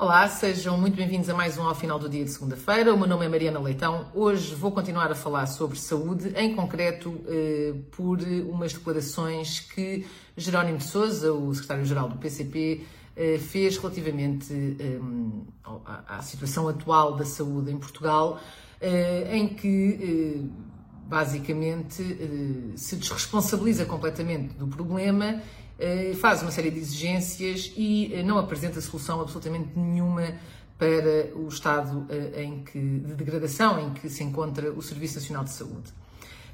Olá, sejam muito bem-vindos a mais um ao final do dia de segunda-feira. O meu nome é Mariana Leitão. Hoje vou continuar a falar sobre saúde, em concreto eh, por umas declarações que Jerónimo de Sousa, o secretário-geral do PCP, eh, fez relativamente eh, à, situação atual da saúde em Portugal, em que basicamente se desresponsabiliza completamente do problema faz uma série de exigências e eh, não apresenta solução absolutamente nenhuma para o estado eh, em que, de degradação em que se encontra o Serviço Nacional de Saúde.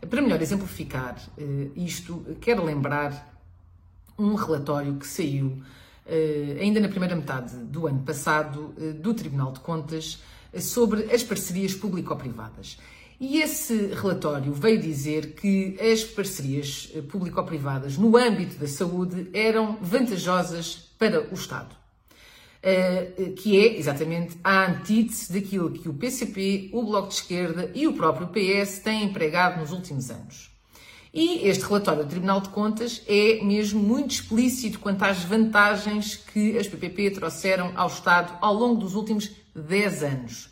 Para melhor exemplificar isto, quero lembrar um relatório que saiu ainda na primeira metade do ano passado do Tribunal de Contas sobre as parcerias público-privadas. E esse relatório veio dizer que as parcerias eh, público-privadas no âmbito da saúde eram vantajosas para o Estado. Eh, eh, que é exatamente a antítese daquilo que o PCP, o Bloco de Esquerda e o próprio PS têm empregado nos últimos anos. E este relatório do Tribunal de Contas é mesmo muito explícito quanto às vantagens que as PPP trouxeram ao Estado ao longo dos últimos 10 anos.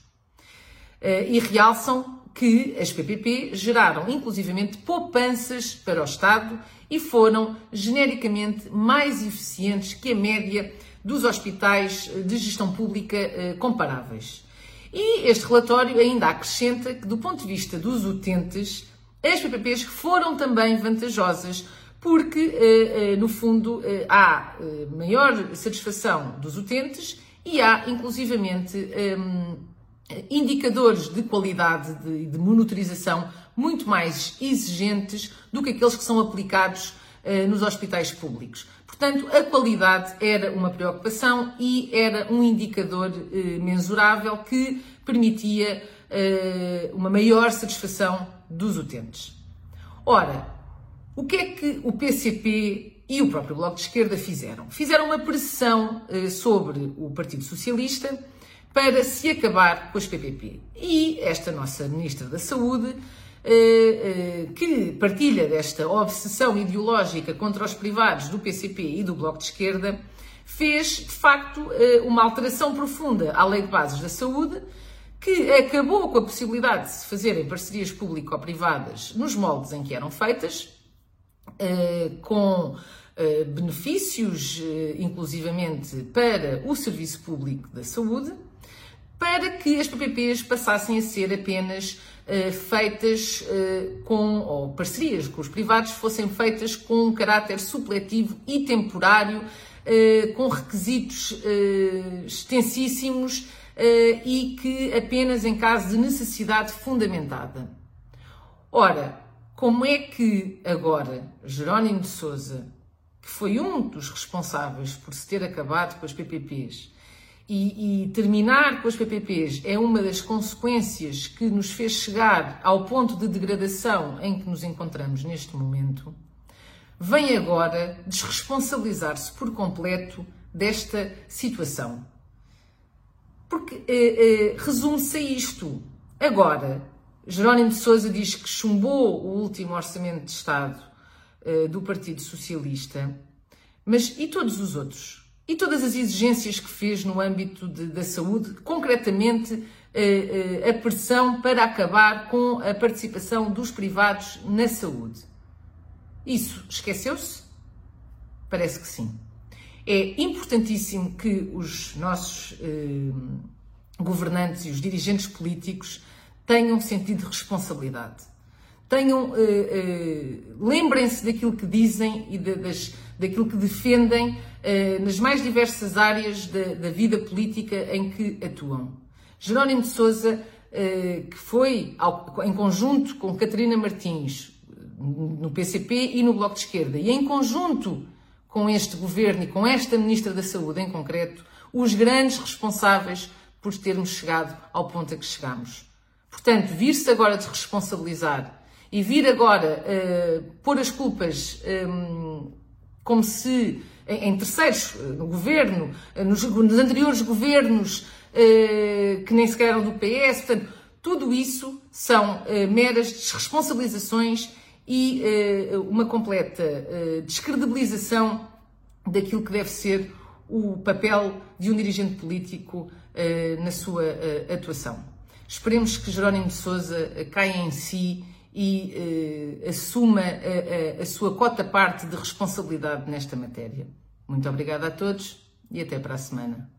E realçam que as PPP geraram inclusivamente poupanças para o Estado e foram genericamente mais eficientes que a média dos hospitais de gestão pública eh, comparáveis. E este relatório ainda acrescenta que, do ponto de vista dos utentes, as PPPs foram também vantajosas, porque, eh, eh, no fundo, há maior satisfação dos utentes e há, inclusivamente, ehm, indicadores de qualidade e de, de, monitorização muito mais exigentes do que aqueles que são aplicados uh, nos hospitais públicos. Portanto, a qualidade era uma preocupação e era um indicador uh, mensurável que permitia uh, uma maior satisfação dos utentes. Ora, o que é que o PCP e o próprio Bloco de Esquerda fizeram? Fizeram uma pressão sobre o Partido Socialista para se acabar com as PPP. E esta nossa Ministra da Saúde, eh, eh, que partilha desta obsessão ideológica contra os privados do PCP e do Bloco de Esquerda, fez de facto eh, uma alteração profunda à Lei de Bases da Saúde, que acabou com a possibilidade de se fazerem parcerias público-privadas nos moldes em que eram feitas, com benefícios, inclusivamente, para o Serviço Público da Saúde, para que as PPPs passassem a ser apenas uh, feitas uh, com, ou parcerias com os privados fossem feitas com um caráter supletivo e temporário, uh, com requisitos extensíssimos e que apenas em caso de necessidade fundamentada. Ora, como é que agora Jerónimo de Souza, que foi um dos responsáveis por se ter acabado com as PPPs, e, e, terminar com as PPPs é uma das consequências que nos fez chegar ao ponto de degradação em que nos encontramos neste momento, vem agora desresponsabilizar-se por completo desta situação. Porque eh, eh, resume-se a isto. Agora, Jerónimo de Sousa diz que chumbou o último orçamento de Estado eh, do Partido Socialista, mas e todos os outros? E todas as exigências que fez no âmbito de, da saúde, concretamente eh, eh, a pressão para acabar com a participação dos privados na saúde. Isso esqueceu-se? Parece que sim. É importantíssimo que os nossos eh, governantes e os dirigentes políticos tenham sentido de responsabilidade. Tenham, lembrem-se daquilo que dizem e de, das, daquilo que defendem eh, nas mais diversas áreas da, da, vida política em que atuam. Jerónimo de Sousa, eh, que foi em conjunto com Catarina Martins no PCP e no Bloco de Esquerda, e em conjunto com este governo e com esta Ministra da Saúde em concreto, os grandes responsáveis por termos chegado ao ponto a que chegamos. Portanto, vir-se agora desresponsabilizar e vir agora uh, pôr as culpas um, como se em terceiros, eh, no governo, eh, nos, nos anteriores governos, eh, que nem sequer eram do PS, portanto, tudo isso são meras desresponsabilizações e uma completa descredibilização daquilo que deve ser o papel de um dirigente político na sua atuação. Esperemos que Jerónimo de Sousa caia em si e assuma a, a sua cota parte de responsabilidade nesta matéria. Muito obrigada a todos e até para a semana.